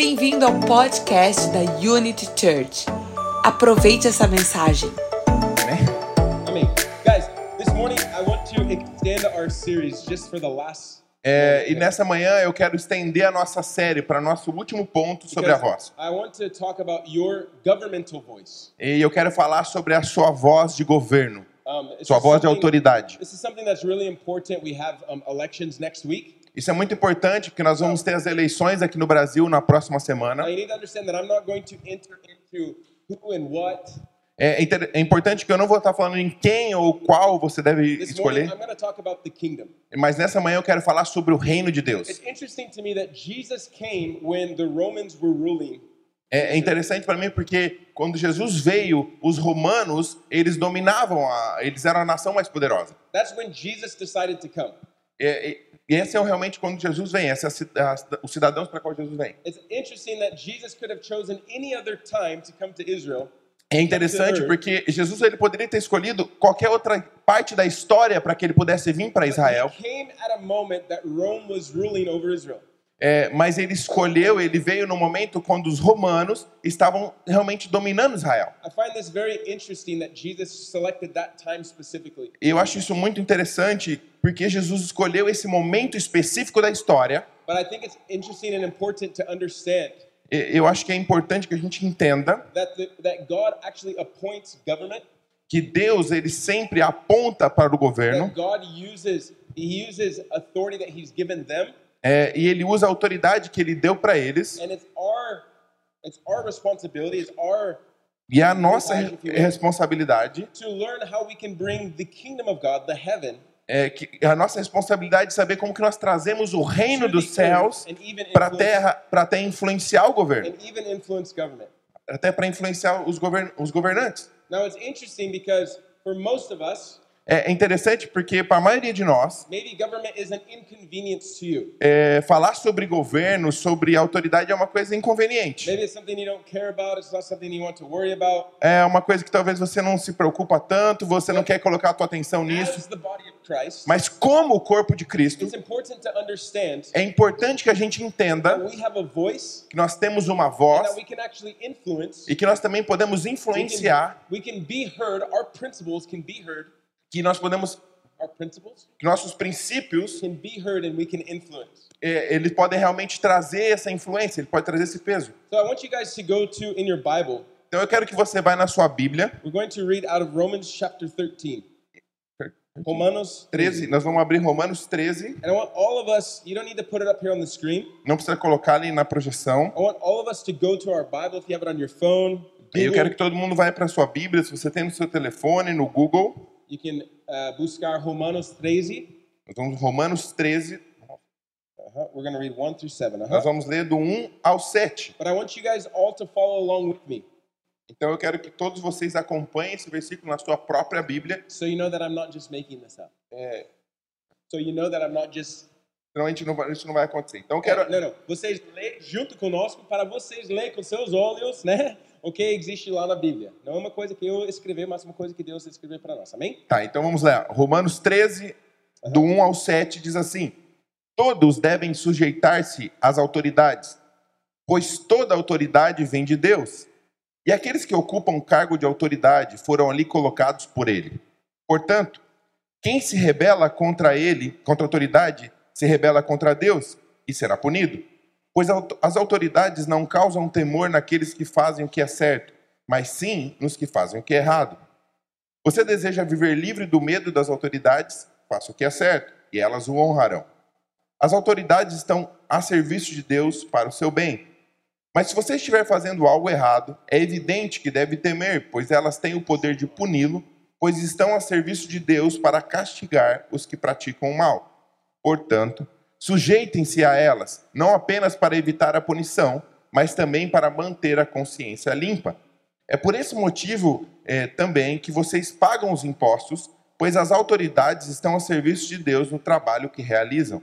Bem-vindo ao podcast da Unity Church. Aproveite essa mensagem. Amém. Guys, this morning I want to extend our series just for the last. É, e nessa manhã eu quero estender a nossa série para nosso último ponto sobre a voz. I want to talk about your governmental voice. E eu quero falar sobre a sua voz de governo, Um, this sua is voz de something- autoridade. This is something that's really important. We have um, elections next week. Isso é muito importante porque nós vamos ter as eleições aqui no Brasil na próxima semana. É, inter- é importante que eu não vou estar falando em quem ou qual você deve escolher, I'm going to talk about the kingdom. mas nessa manhã eu quero falar sobre o reino de Deus. É é interessante para mim porque quando Jesus veio, os romanos eles dominavam, a, eles eram a nação mais poderosa. That's when Jesus decided to come. É, e e esse é realmente quando Jesus vem, esse é a a- os cidadãos para qual Jesus vem. É interessante porque Jesus ele poderia ter escolhido qualquer outra parte da história para que ele pudesse vir para Israel, É, mas ele escolheu, ele veio no momento quando os romanos estavam realmente dominando Israel. Eu acho isso muito interessante porque Jesus escolheu esse momento específico da história. But I think it's interesting and important to understand Eu acho que é importante que a gente entenda that the, that God actually appoints government. que Deus ele sempre aponta para o governo That God uses He uses authority that He's given them, é, e ele usa a autoridade que ele deu para eles. And it's our it's our responsibility, it's our e é a nossa re- responsabilidade to learn how we can bring the kingdom of God, the heaven, é que é a nossa responsabilidade de saber como que nós trazemos o reino dos the céus para a influence, terra para até influenciar o governo. até para influenciar os, govern os governantes. Now it's interesting because for most of us, é interessante porque para a maioria de nós é, falar sobre governo sobre autoridade é uma coisa inconveniente Maybe it's something you don't care about. It's not something you want to worry about. é uma coisa que talvez você não se preocupa tanto você não quer colocar a tua atenção nisso mas como o corpo de Cristo it's important to understand é importante que a gente entenda that we have a voice que nós temos uma voz that we can actually influence. e que nós também podemos influenciar can, we can be heard. Our principles can be heard. Que nós podemos Our principles que nossos princípios can be heard and we can influence. é, eles podem realmente trazer essa influência, ele pode trazer esse peso. So I want you guys to go to in your Bible. Então eu quero que você vá na sua Bíblia, We're going to read out of Romans chapter 13. Romanos 13, nós vamos abrir Romanos 13, And I want all of us, you don't need to put it up here on the screen. não precisa colocar ali na projeção. I want all of us to go to our Bible if you have it on your phone. E eu Google, quero que todo mundo vá para a sua Bíblia, se você tem no seu telefone, no Google. You can uh, buscar Romanos 13. Nós vamos Romanos 13, Uh-huh. We're going to read 1 through 7. nós Uh-huh. vamos ler do 1 ao 7. But I want you guys all to follow along with me Então eu quero que todos vocês acompanhem esse versículo na sua própria Bíblia. so you know that I'm not just making this up. É, So you know that I'm not just. senão a gente não vai, isso não vai acontecer. Então eu quero, Não, não. Vocês lê junto conosco para vocês ler com seus olhos, né? O que existe lá na Bíblia. Não é uma coisa que eu escrevi, mas uma coisa que Deus escreveu para nós. Amém? Tá, então vamos lá. Romanos 13, do 1 ao 7, diz assim: Todos devem sujeitar-se às autoridades, pois toda autoridade vem de Deus. E aqueles que ocupam cargo de autoridade foram ali colocados por ele. Portanto, quem se rebela contra ele, contra a autoridade, se rebela contra Deus e será punido. Pois as autoridades não causam temor naqueles que fazem o que é certo, mas sim nos que fazem o que é errado. Você deseja viver livre do medo das autoridades? Faça o que é certo, e elas o honrarão. As autoridades estão a serviço de Deus para o seu bem. Mas se você estiver fazendo algo errado, é evidente que deve temer, pois elas têm o poder de puni-lo, pois estão a serviço de Deus para castigar os que praticam o mal. Portanto, sujeitem-se a elas, não apenas para evitar a punição, mas também para manter a consciência limpa. É por esse motivo eh, também que vocês pagam os impostos, pois as autoridades estão a serviço de Deus no trabalho que realizam.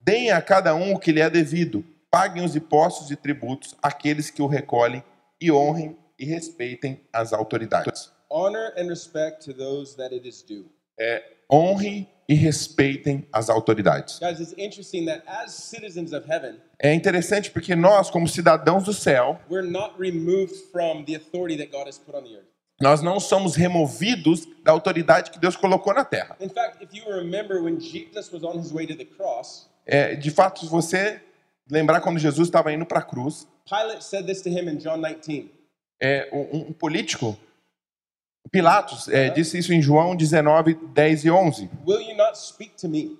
Deem a cada um o que lhe é devido, paguem os impostos e tributos àqueles que o recolhem e honrem e respeitem as autoridades. Honor and respect to those that it is due. Honre e respeitem as autoridades. Guys, it's interesting that as citizens of heaven, É interessante porque nós, como cidadãos do céu, we're not removed from the authority that God has put on the earth. nós não somos removidos da autoridade que Deus colocou na terra. In fact, if you remember when Jesus was on his way to the cross, É, de fato, se você lembrar quando Jesus estava indo para a cruz, Pilate said this to him in John 19. é, um, um político, Pilatos, é, disse isso em João 19, 10 e 11. Will you not speak to me?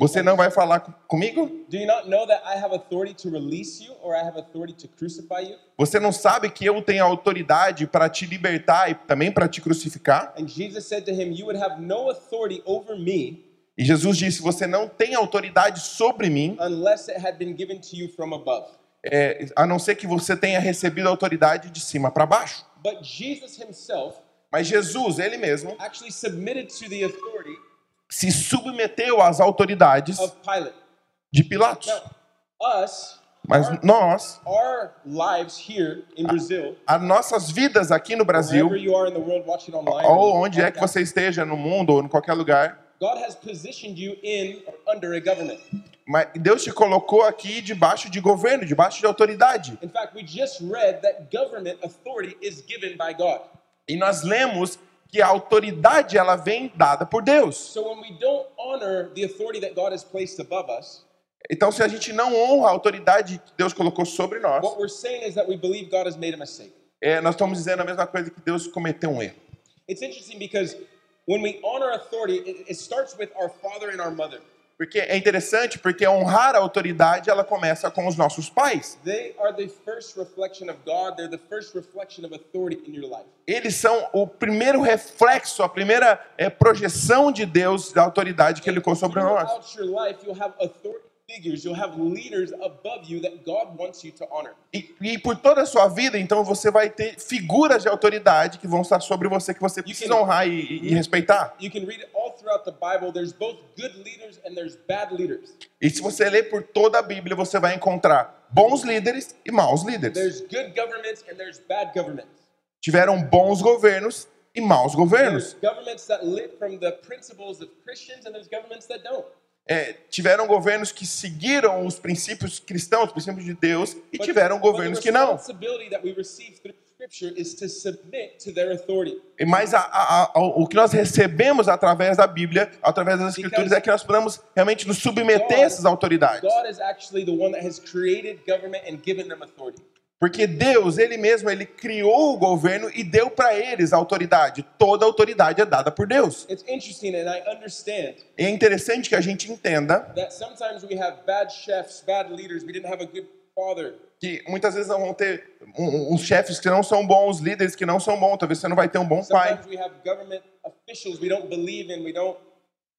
Você não vai falar co- comigo? Do you not know that I have authority to release you or I have authority to crucify you? Você não sabe que eu tenho autoridade para te libertar e também para te crucificar? And Jesus said to him, You would have no authority over me E Jesus disse: Você não tem autoridade sobre mim, unless it had been given to you from above. é, a não ser que você tenha recebido autoridade de cima para baixo. But Jesus himself Mas Jesus, ele mesmo, actually submitted to the authority se submeteu às autoridades of Pilate. de Pilatos. Now, us, Mas our, nós, our lives here in Brazil, as nossas vidas aqui no Brasil, wherever you are in the world watching online, ou onde é que você esteja no mundo ou em qualquer lugar, God has positioned you in or under a government. mas Deus te colocou aqui debaixo de governo, debaixo de autoridade. In fact, we just read that government authority is given by God. E nós lemos que a autoridade ela vem dada por Deus. So when we don't honor the authority that God has placed above us, Então, se a gente não honra a autoridade que Deus colocou sobre nós, é, nós estamos dizendo a mesma coisa que Deus cometeu um erro. It's interesting because when we honor authority, it, it starts with our father and our mother. Porque é interessante, porque honrar a autoridade ela começa com os nossos pais. They are the first reflection of God. They're the first reflection of authority in your life. Eles são o primeiro reflexo, a primeira é, projeção de Deus da autoridade que Ele colocou sobre nós. Figures, you'll have leaders above you that God wants you to honor. E, e por toda a sua vida, então, você vai ter figuras de autoridade que vão estar sobre você, que você precisa honrar e, e- e respeitar. You can read it all throughout the Bible. There's both good leaders and there's bad leaders. E se você ler por toda a Bíblia, você vai encontrar bons líderes e maus líderes. There's good governments and there's bad governments. Tiveram bons governos e maus governos. There's governments that live from the principles of Christians and there's governments that don't. É, tiveram governos que seguiram os princípios cristãos, os princípios de Deus, e But- tiveram governos the que não. Mas a- a- a- o que nós recebemos através da Bíblia, através das Escrituras, Because é que nós podemos realmente nos submeter a essas autoridades. God is actually the one that has created government and given them authority. Porque Deus, Ele mesmo, Ele criou o governo e deu para eles a autoridade. Toda autoridade é dada por Deus. It's interesting, and I understand é interessante que a gente entenda that sometimes we have bad chefs, bad leaders. We didn't have a good father. que muitas vezes vão ter uns chefes que não são bons, líderes que não são bons. Talvez você não vai ter um bom pai. Sometimes.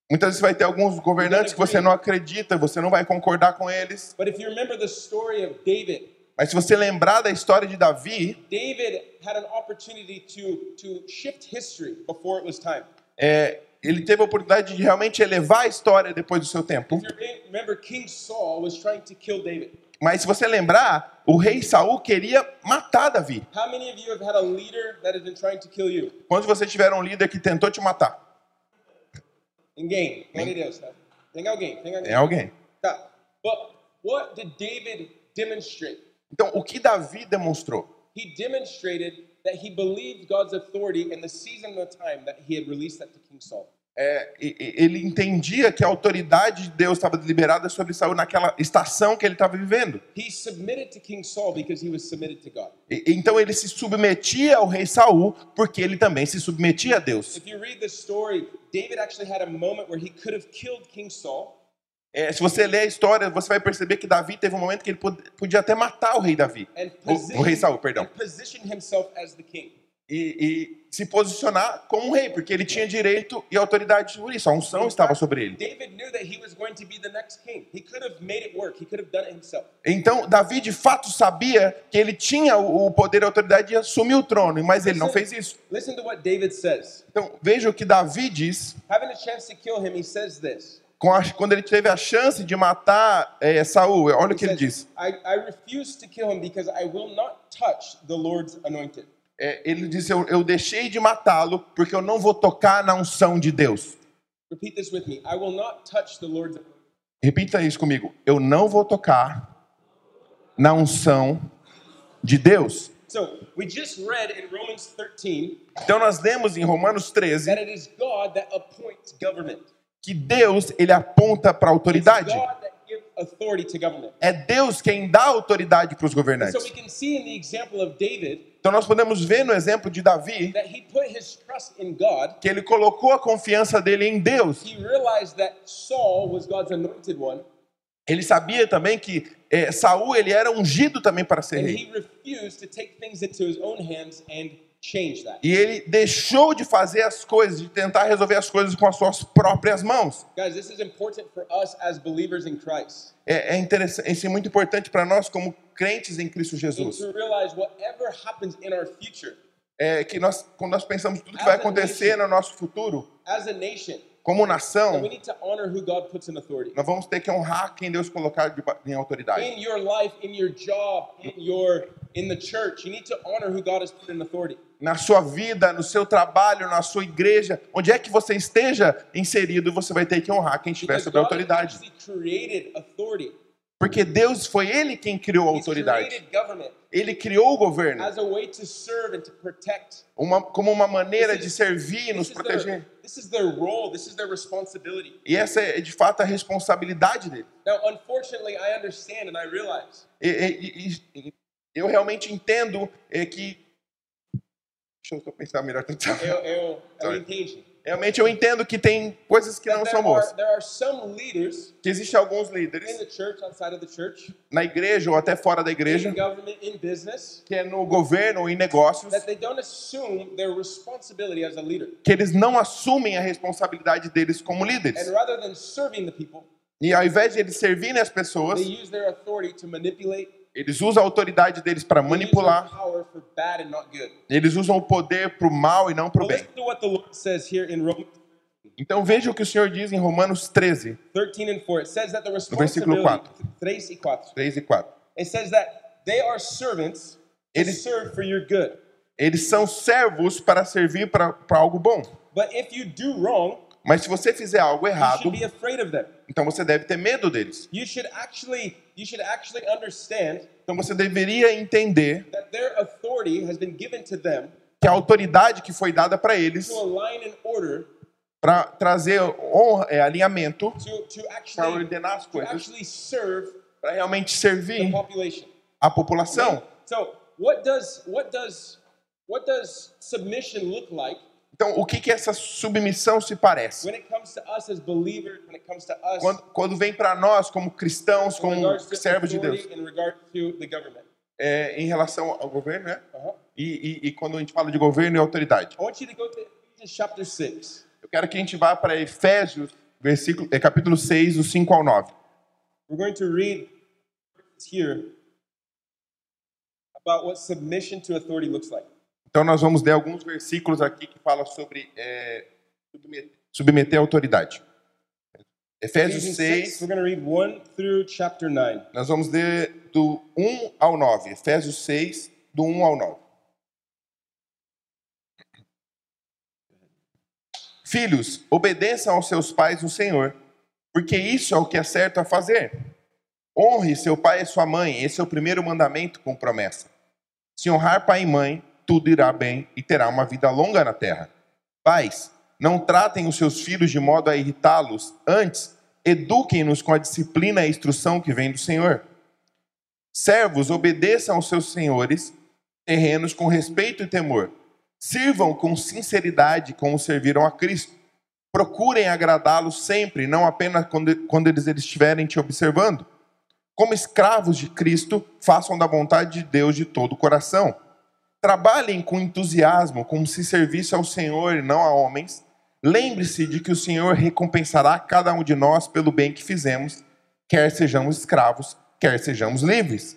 Muitas vezes você vai ter alguns governantes que você não acredita, você não vai concordar com eles. But if you remember the story of David, Mas se você lembrar da história de Davi, David had an opportunity to to shift history before it was time. é, ele teve a oportunidade de realmente elevar a história depois do seu tempo. Remember, King Saul was trying to kill David. Mas se você lembrar, o rei Saul queria matar Davi. How many of you have had a leader that has been trying to kill you? Quando você tiver um líder que tentou te matar, Ninguém. Glória a Deus, tá? Tem alguém, tem alguém. é alguém. Tá. But what did David demonstrate? Então, o que Davi demonstrou? He demonstrated that he believed God's authority in the season and the time that he had released that to King Saul. É, ele entendia que a autoridade de Deus estava liberada sobre Saul naquela estação que ele estava vivendo. He submitted to King Saul because he was submitted to God. E- então ele se submetia ao rei Saul porque ele também se submetia a Deus. If you read the story, David actually had a moment where he could have killed King Saul, É, se você ler a história, você vai perceber que Davi teve um momento que ele pod- podia até matar o rei Davi. O, o rei Saul, perdão. E, e se posicionar como um rei, porque ele tinha direito e autoridade sobre isso. A unção estava sobre ele. David knew that he was going to be the next king. He could have made it work. He could have done it himself. Então, Davi de fato sabia que ele tinha o poder e a autoridade de assumir o trono, mas ele não fez isso. Então, veja o que Davi diz Having a chance to kill him, he says this. Quando ele teve a chance de matar é, Saul. Olha o que ele diz. É, ele disse: eu, eu deixei de matá-lo porque eu não vou tocar na unção de Deus. Repita isso comigo. Eu não vou tocar na unção de Deus. So, we just read in Romans 13 Então nós lemos em Romanos 13 that it is God that appoints government. Que Deus ele aponta para a autoridade. É Deus quem dá autoridade para os So we governantes. can see in the example of David Então nós podemos ver no exemplo de Davi that he put his trust in God. que ele colocou a confiança dele em Deus. Ele sabia também que eh, Saul ele era ungido também para ser rei. E ele deixou de fazer as coisas, de tentar resolver as coisas com as suas próprias mãos. Guys, this is important for us as believers in Christ. É, é interessante, isso é muito importante para nós como crentes em Cristo Jesus. future, É que nós, quando nós pensamos tudo que vai acontecer no nosso futuro, nation, como nação, we need to honor who God puts in authority. nós vamos ter que honrar quem Deus colocar em autoridade. In your life, in your job, in your in the church, you need to honor who God has put in authority. Na sua vida, no seu trabalho, na sua igreja, onde é que você esteja inserido, você vai ter que honrar quem estiver sobre a autoridade. Porque Deus foi Ele quem criou a autoridade. Ele criou o governo as a way to serve and to protect. uma, como uma maneira de servir e nos proteger. E essa é de fato a responsabilidade dele. Now, unfortunately, I understand and I realize e- e- e eu realmente entendo é, que. Deixa eu pensar melhor. eu, eu, eu entendi. Realmente eu entendo que tem coisas que não são boas. are, there are some leaders Que existem alguns in líderes the church, outside of the church, na igreja ou até fora da igreja, in government, in business, que é no governo ou em negócios, that they don't assume their responsibility as a leader. que eles não assumem a responsabilidade deles como And líderes. rather than serving the people, E ao invés de eles servirem as pessoas, eles usam a autoridade deles para manipular, eles usam o poder para o mal e não para o bem. Então veja o que o Senhor diz em Romanos 13, 13 and 4. It says that the No versículo responsibility, 3 e 4. 3 e 4. It says that they are servants Eles- serve for your good. Eles são servos para servir para para algo bom. But if you do wrong, Mas se você fizer algo errado, então você deve ter medo deles. You should actually Então você deveria entender that their authority has been given to them que a autoridade que foi dada para eles para trazer honra, é, alinhamento, to, to para ordenar as coisas, para realmente the servir population. a população. What does what does submission look like Então, o que que essa submissão se parece? Quando, quando vem para nós como cristãos, como servos de Deus, é, em relação ao governo, né? Uh-huh. E, e, e quando a gente fala de governo e autoridade. I want you to go to Ephesians chapter 6. Eu quero que a gente vá para Efésios, versículo, é, capítulo 6, do 5 ao 9. We're going to read here about what submission to authority looks like. Então nós vamos ler alguns versículos aqui que falam sobre é, submeter, submeter a autoridade. Efésios Ephesians 6, we're going to read 1 through chapter 9. nós vamos ler do 1 ao 9. Efésios 6, do 1 ao 9. Filhos, obedeçam aos seus pais no Senhor, porque isso é o que é certo a fazer. Honre seu pai e sua mãe, esse é o primeiro mandamento com promessa. Se honrar pai e mãe, tudo irá bem e terá uma vida longa na terra. Pais, não tratem os seus filhos de modo a irritá-los, antes, eduquem-nos com a disciplina e a instrução que vem do Senhor. Servos, obedeçam aos seus senhores terrenos com respeito e temor. Sirvam com sinceridade como serviram a Cristo. Procurem agradá-los sempre, não apenas quando, eles estiverem te observando. Como escravos de Cristo, façam da vontade de Deus de todo o coração. Trabalhem com entusiasmo, como se servisse ao Senhor e não a homens. Lembre-se de que o Senhor recompensará cada um de nós pelo bem que fizemos, quer sejamos escravos, quer sejamos livres.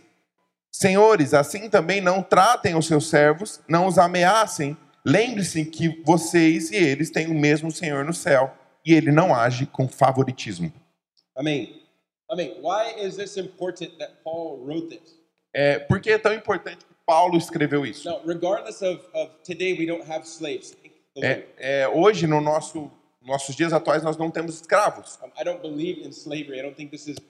Senhores, assim também não tratem os seus servos, não os ameacem. Lembre-se que vocês e eles têm o mesmo Senhor no céu e ele não age com favoritismo. Amém. Amém. Why is this important that Paul wrote this? É, por que é tão importante Paulo escreveu isso? Now, regardless of, of today, we don't have slaves. Thank the Lord. É, é, hoje, no nosso nossos dias atuais nós não temos escravos.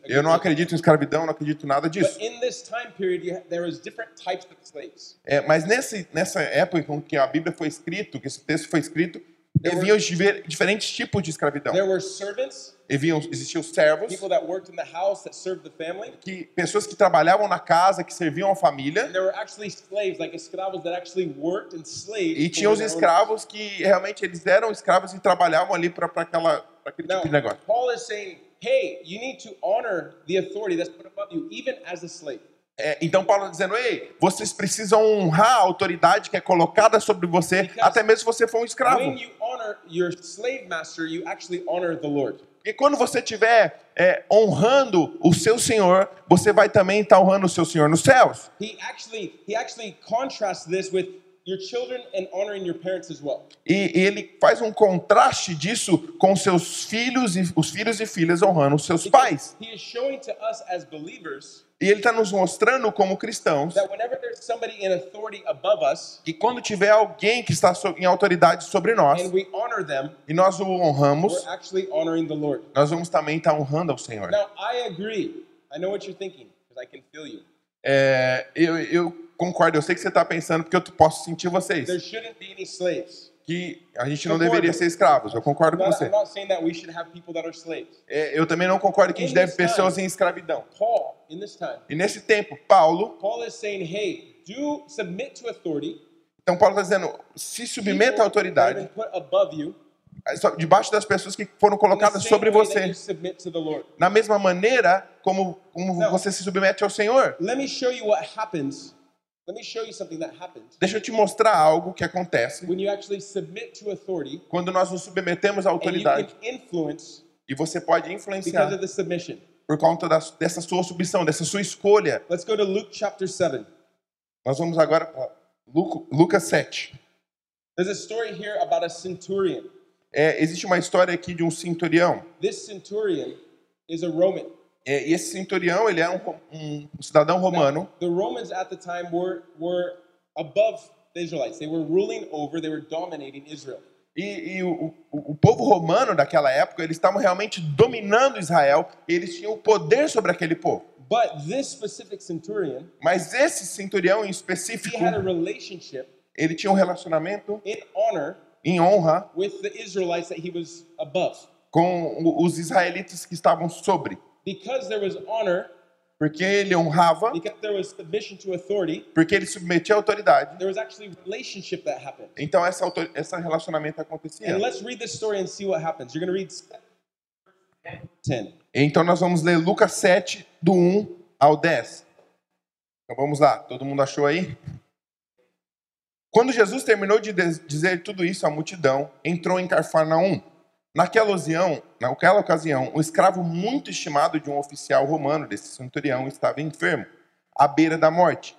Eu não acredito em escravidão, não acredito em nada disso. in this time period, you ha- there was different types of slaves. É, mas nesse, nessa época com que a Bíblia foi escrito, que esse texto foi escrito, haviam diferentes tipos de escravidão. There were servants, Haviam, existiam servos, people that worked in the house that served the family. que, pessoas que trabalhavam na casa, que serviam a família, And there were actually slaves, like escravos, that actually worked and slaved. e tinha for os escravos que realmente eles eram escravos e trabalhavam ali para aquela pra aquele Now, tipo de negócio. Paul is saying, hey, you need to honor the authority that's put above you, even as a slave. É, então Paulo está dizendo, ei, vocês precisam honrar a autoridade que é colocada sobre você, Because até mesmo se você for um escravo. When you honor your slave master, you actually honor the Lord. Porque quando você estiver é, honrando o seu Senhor, você vai também estar honrando o seu Senhor nos céus. He actually he actually contrasts this with your children and honoring your parents as well. E, ele faz um contraste disso com seus filhos e os filhos e filhas honrando os seus pais. He is showing to us as believers E ele está nos mostrando como cristãos us que quando tiver alguém que está em autoridade sobre nós them, e nós o honramos, we're actually honoring the Lord. nós vamos também estar honrando ao Senhor. Now, I agree. I know what you're thinking because I can feel you. É, eu, eu concordo, eu sei que você está pensando porque eu posso sentir vocês There shouldn't be any slaves. Que a gente não Concordo. deveria ser escravos. Eu concordo com você. É, eu também não concordo que a gente In deve this pessoas time- em escravidão. Paul, in this time, E nesse tempo, Paulo, Paul is saying, hey, do submit to authority. então Paulo está dizendo, se submeta à autoridade, you, só- debaixo das pessoas que foram colocadas sobre você, you submit to the Lord. na mesma maneira como, como você se submete ao Senhor. Let me show you what happens. Deixa eu te mostrar algo que acontece when you actually submit to authority quando nós nos submetemos à and you can autoridade influence e você pode because influenciar of the submission. por conta da- dessa sua submissão, dessa sua escolha. Let's go to Luke chapter 7. Nós vamos agora para Lu- Lucas 7. There's a story here about a centurion. É, existe uma história aqui de um centurião. This centurion is a Roman. É, e esse centurião, ele é um, um cidadão romano. The Romans at the time were, were above the Israelites. They were ruling over, they were dominating Israel. E, e o, o- o povo romano daquela época, eles estavam realmente dominando Israel. Eles tinham o poder sobre aquele povo. But this specific centurion, Mas esse centurião em he específico, had a relationship ele tinha um relacionamento in honor em honra with the Israelites that he was above. com os israelitas que estavam sobre. Because there was honor, Porque ele honrava, because there was submission to authority, porque ele submetia a autoridade. there was actually relationship that happened. Então essa autor- esse relacionamento acontecia. And let's read this story and see what happens. You're going to read 10. Então nós vamos ler Lucas 7, do 1 ao 10. Então vamos lá, todo mundo achou aí? Quando Jesus terminou de dizer tudo isso à multidão, entrou em Carfarnaum. Naquela ocasião, naquela ocasião, um escravo muito estimado de um oficial romano, desse centurião, estava enfermo, à beira da morte.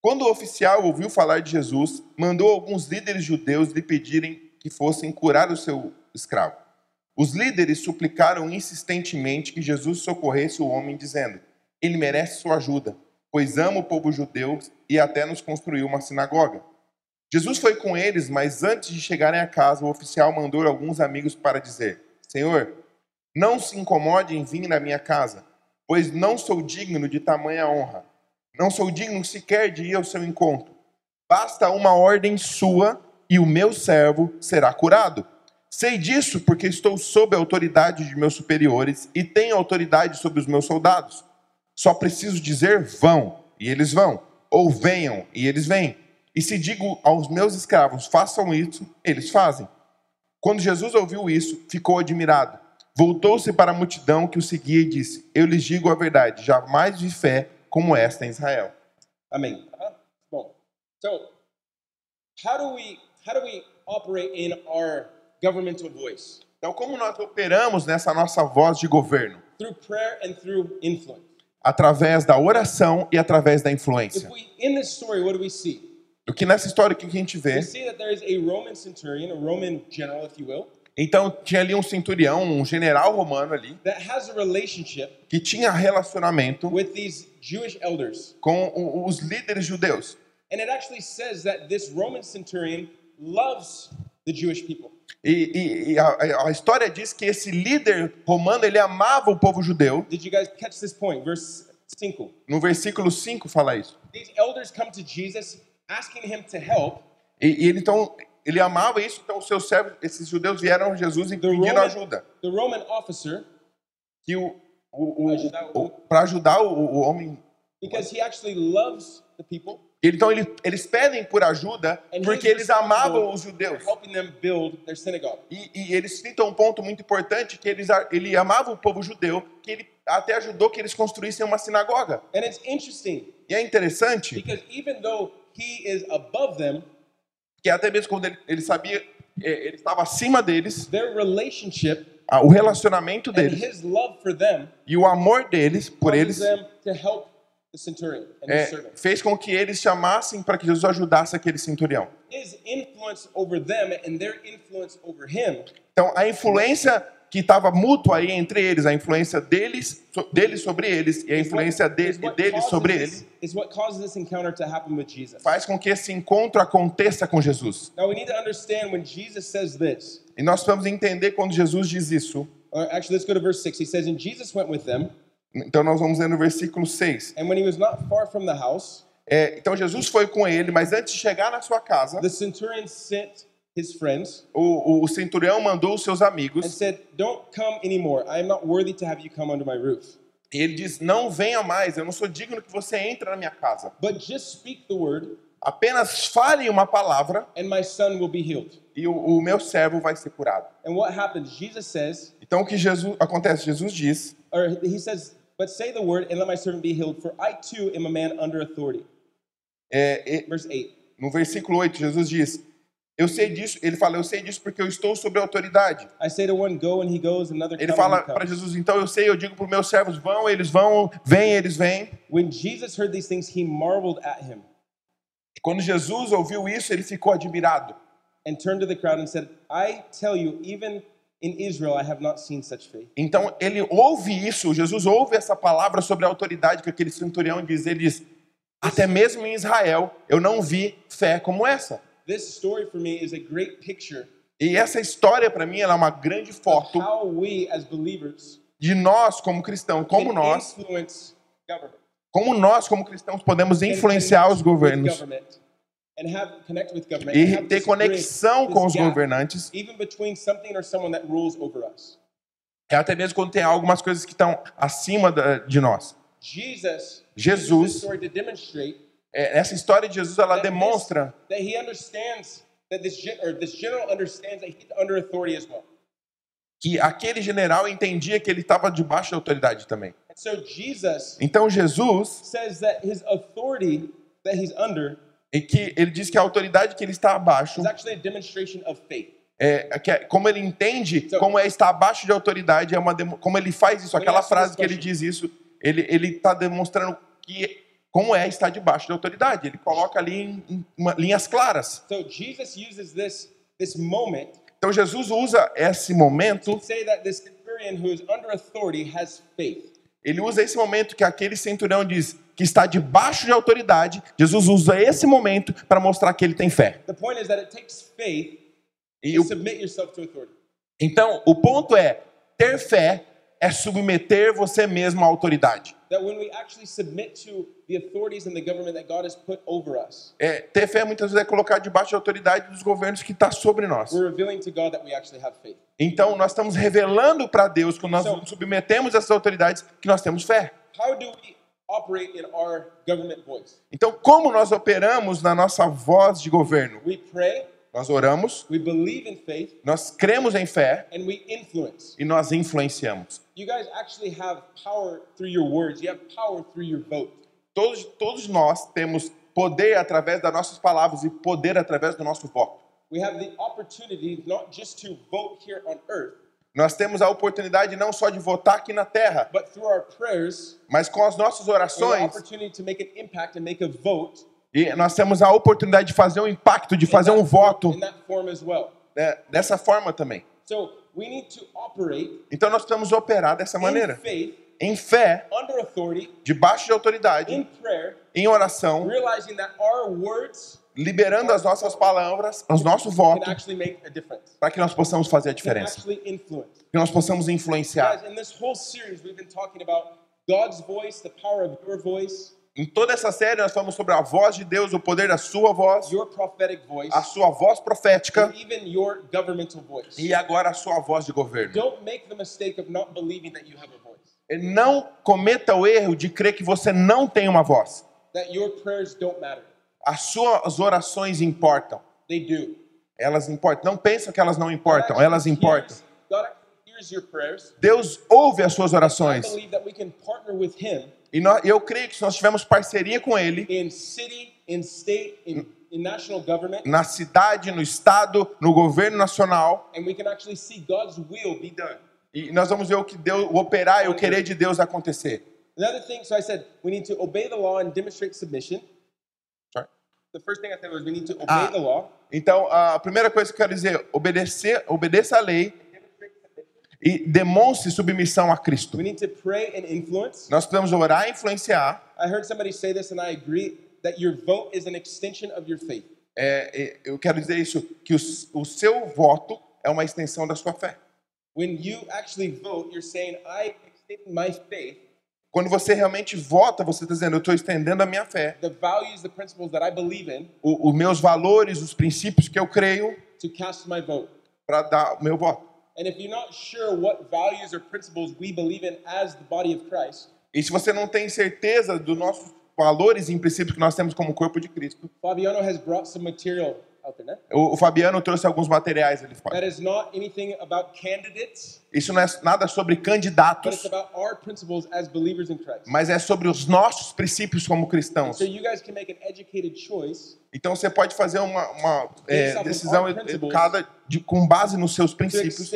Quando o oficial ouviu falar de Jesus, mandou alguns líderes judeus lhe pedirem que fossem curar o seu escravo. Os líderes suplicaram insistentemente que Jesus socorresse o homem, dizendo: Ele merece sua ajuda, pois ama o povo judeu e até nos construiu uma sinagoga. Jesus foi com eles, mas antes de chegarem a casa, o oficial mandou alguns amigos para dizer: Senhor, não se incomode em vir na minha casa, pois não sou digno de tamanha honra. Não sou digno sequer de ir ao seu encontro. Basta uma ordem sua e o meu servo será curado. Sei disso porque estou sob a autoridade de meus superiores e tenho autoridade sobre os meus soldados. Só preciso dizer vão, e eles vão, ou venham, e eles vêm. E se digo aos meus escravos, façam isso, eles fazem. Quando Jesus ouviu isso, ficou admirado. Voltou-se para a multidão que o seguia e disse: Eu lhes digo a verdade, jamais vi fé como esta em Israel. Amém. Tá? Bom, so how do we how do we operate in our governmental voice? Então, como nós operamos nessa nossa voz de governo? Through prayer and through influence. Através da oração e através da If influência. we in this story, what do we see? O que nessa história que a gente vê, We see that there is a Roman centurion, a Roman general, if you will, então tinha ali um centurião, um general romano ali, that has a relationship que tinha relacionamento with these Jewish elders. com os líderes judeus. And it actually says that this Roman centurion loves the Jewish people. E, e- e a, a história diz que esse líder romano ele amava o povo judeu. Did you guys catch this point? Verse 5. No versículo 5 fala isso. These elders come to Jesus asking him to help. E, e ele então ele amava isso, então os seus servos, esses judeus vieram a Jesus e Roman, ajuda. the Roman officer, Que o, o, o- para ajudar o, o homem. because he actually loves the people, Então ele, eles pedem por ajuda porque eles amavam os judeus. helping them build their synagogue. E, e eles citam um ponto muito importante que eles, ele amava o povo judeu, que ele até ajudou que eles construíssem uma sinagoga. And it's interesting E é interessante because even though he is above them, que até mesmo quando ele, ele sabia, é, ele estava acima deles, their relationship o relacionamento and deles his love for them e o amor deles por eles them to help the centurion and é, fez com que eles chamassem para que Jesus ajudasse aquele centurião. His influence over them and their influence over him Então, a influência que estava mútua aí entre eles, a influência deles, so- deles sobre eles e a influência deles causes sobre ele, is what causes this encounter to happen with Jesus. faz com que esse encontro aconteça com Jesus. Now we need to understand when Jesus says this. E nós precisamos entender quando Jesus diz isso. Actually, let's go to verse 6. He says, And Jesus went with them, Então, nós vamos ler no versículo 6. and when he was not far from the house, É, então, Jesus foi com ele, mas antes de chegar na sua casa, the centurion sent his friends o, o centurião mandou os seus and amigos said, Don't come anymore. I am not worthy to have you come under my roof. e ele diz: Não venha mais, eu não sou digno que você entre na minha casa. But just speak the word, Apenas fale uma palavra and my son will be healed. e o, o meu servo vai ser curado. And what happens? Jesus says, Então, o que Jesus acontece? Jesus diz: or he says, But say the word, and let my servant be healed, for I too am a man under authority. é, é, Verse 8. no versículo 8, Jesus diz: Eu sei disso. Ele fala: Eu sei disso porque eu estou sob autoridade. I say to one, Go, and he goes, another Ele fala para. Jesus: Então eu sei, eu digo para os meus servos: Vão, eles vão, vêm, eles vêm. When Jesus heard these things, he marveled at him Quando Jesus ouviu isso, ele ficou admirado. and turned to the crowd and said, I tell you, even in Israel, I have not seen such faith. Então ele ouve isso, Jesus ouve essa palavra sobre a autoridade que aquele centurião diz. Ele diz: Até mesmo em Israel eu não vi fé como essa. This story for me is a great picture E essa história para mim ela é uma grande foto how we as believers de nós como cristãos, como nós, como nós como cristãos podemos influenciar os governos with government, and have connect with government, e ter conexão com os governantes. até mesmo quando tem algumas coisas que estão acima de nós. Jesus Jesus. É, Essa história de Jesus ela demonstra that he understands that this gen- or this general understands that he's under authority as well. que aquele general entendia que ele estava debaixo da autoridade também. And so Jesus Então Jesus says that his authority that he's under e que ele diz que a autoridade que ele está abaixo is actually a demonstration of faith. é, que é- como ele entende So- como é estar abaixo de autoridade é uma como ele faz isso aquela frase que ele diz isso ele ele está demonstrando que como é estar debaixo de autoridade. Ele coloca ali em, em uma- linhas claras. So Jesus uses this this moment então Jesus usa esse momento ele usa esse momento que aquele centurião diz que está debaixo de autoridade. Jesus usa esse momento para mostrar que ele tem fé. O. Então, o ponto é: ter fé é submeter você mesmo à autoridade. É, ter fé muitas vezes é colocar debaixo da autoridade dos governos que está sobre nós. we're revealing to God that we actually have faith. Então, nós estamos revelando para Deus, quando nós So- nos submetemos a essas autoridades, que nós temos fé. Então, como nós operamos na nossa voz de governo? We pray, Nós oramos, we believe in faith, nós cremos em fé and we influence. e nós influenciamos. You guys actually have power through your words. You have power through your vote. Todos, todos nós temos poder através das nossas palavras e poder através do nosso voto. We have the opportunity not just to vote here on earth, Nós temos a oportunidade não só de votar aqui na terra, but through our prayers, mas com as nossas orações, e nós temos a oportunidade de fazer um impacto, de fazer in um that- voto in that form as well. né, dessa forma também. So we need to operate Então nós precisamos operar dessa in maneira, faith, em fé, under authority, debaixo de autoridade, prayer, em oração, realizing that our words liberando as nossas palavras, os nossos votos, actually make a difference. para que nós possamos fazer a diferença, que nós possamos influenciar. Guys, in this whole series, we've been talking about God's voice, the power of your voice, Em toda essa série nós falamos sobre a voz de Deus, o poder da sua voz, voice, a sua voz profética e agora a sua voz de governo. Don't make the mistake of not believing that you have a voice, Não cometa o erro de crer que você não tem uma voz. that your prayers don't matter. As suas orações importam. They do. Elas importam. Não pensam que elas não importam, elas importam. Deus ouve as suas orações. E nós- eu creio que se nós tivermos parceria com Ele, in city, in state, in, in national government, na cidade, no estado, no governo nacional, and we can actually see God's will be done. e nós vamos ver o que Deus, o operar e o querer de Deus acontecer. Another thing, so I said we need to obey the law and demonstrate submission. Sorry. The first thing I said was we need to obey Ah. the law Então, a primeira coisa que eu quero dizer, obedecer, obedeça a lei e demonstre submissão a Cristo. We need to pray and influence. Nós precisamos orar e influenciar. I heard somebody say this, and I agree that your vote is an extension of your faith. É, é, eu quero dizer isso, que o, o seu voto é uma extensão da sua fé. When you actually vote, you're saying, I extend my faith, Quando você realmente vota, você está dizendo, eu estou estendendo a minha fé, the values, the principles that I believe in, o- os meus valores, os princípios que eu creio, to cast my vote. para dar o meu voto. And if you're not sure what values or principles we believe in as the body of Christ, E se você não tem certeza dos nossos valores e princípios que nós temos como corpo de Cristo, Fabiano has brought some material out there, né? o, o Fabiano trouxe alguns materiais ali fora. That is not anything about candidates, Isso não é nada sobre but candidatos, it's about our principles as believers in Christ. mas é sobre os nossos princípios como cristãos. So you guys can make an educated choice Então você pode fazer uma, uma, é, decisão educada de, com base nos seus princípios,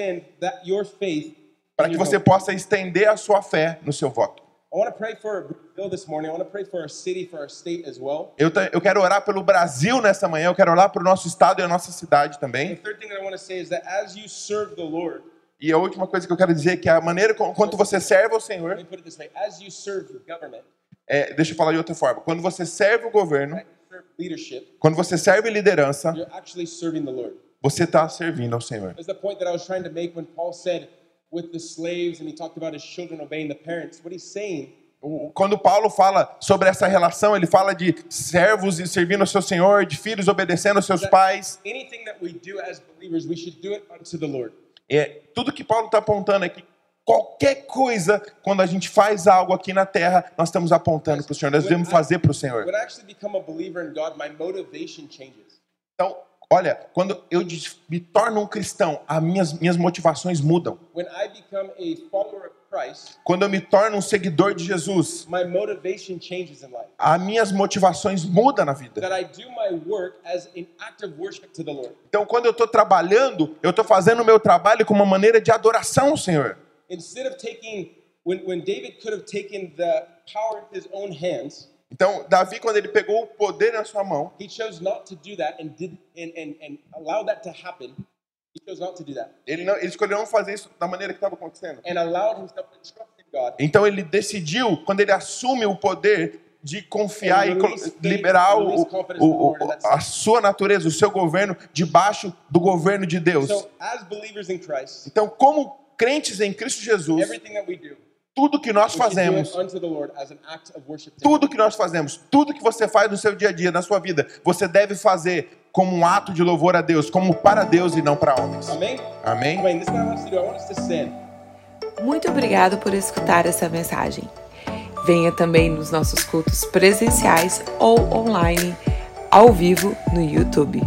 para que você possa estender a sua fé no seu voto. I want to pray for Brazil this morning. I want to pray for our city, for our state as well. Eu, eu quero orar pelo Brasil nessa manhã, eu quero orar para o nosso estado e a nossa cidade The também. third thing that I want to say is that as you serve the Lord, E a última coisa que eu quero dizer é que a maneira com, quanto você serve ao let Senhor, me put it this way: as you serve the government, é, deixa eu falar de outra forma. Quando você serve o governo, quando você serve liderança, você está servindo ao Senhor. That's the point that I was trying to make when Paul said with the slaves and he talked about his children obeying the parents. What he's saying Quando Paulo fala sobre essa relação, ele fala de servos e servindo ao seu Senhor, de filhos obedecendo aos seus pais. anything that we do as believers, we should do it unto the Lord. É, tudo que Paulo está apontando é que qualquer coisa, quando a gente faz algo aqui na terra, nós estamos apontando para o Senhor, nós devemos fazer para o Senhor. Então, olha, quando eu de- me torno um cristão, as minhas, minhas motivações mudam. When I become a follower of Christ, Quando eu me torno um seguidor de Jesus, my motivation changes in life. as minhas motivações mudam na vida. That I do my work as an act of worship to the Lord. Então, quando eu estou trabalhando, eu estou fazendo o meu trabalho como uma maneira de adoração ao Senhor. Instead of taking, when, when David could have taken the power in his own hands, Então, Davi, quando ele pegou o poder na sua mão, ele, não, ele escolheu não fazer isso da maneira que estava acontecendo. And allowed himself to trust in God. Então, ele decidiu, quando ele assume o poder, de confiar e liberar o, o- o- a sua natureza, o seu governo, debaixo do governo de Deus. So, as believers in Christ, Então, como crentes em Cristo Jesus, tudo que nós fazemos, tudo que nós fazemos, tudo que você faz no seu dia a dia, na sua vida, você deve fazer como um ato de louvor a Deus, como para Deus e não para homens. Amém? Stand. Muito obrigado por escutar essa mensagem. Venha também nos nossos cultos presenciais ou online, ao vivo no YouTube.